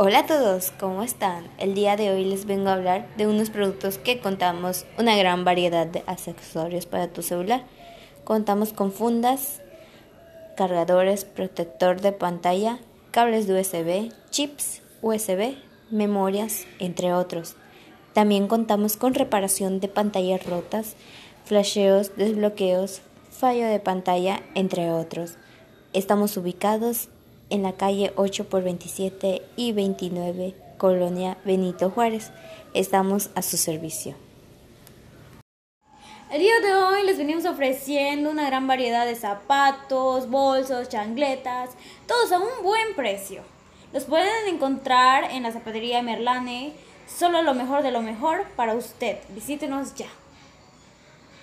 Hola a todos, ¿cómo están? El día de hoy les vengo a hablar de unos productos que contamos una gran variedad de accesorios para tu celular. Contamos con fundas, cargadores, protector de pantalla, cables de USB, chips USB, memorias, entre otros. También contamos con reparación de pantallas rotas, flasheos, desbloqueos, fallo de pantalla, entre otros. Estamos ubicados en la calle 8 por 27 y 29, Colonia Benito Juárez. Estamos a su servicio. El día de hoy les venimos ofreciendo una gran variedad de zapatos, bolsos, changletas, todos a un buen precio. Los pueden encontrar en la zapatería Merlane, solo lo mejor de lo mejor para usted. Visítenos ya.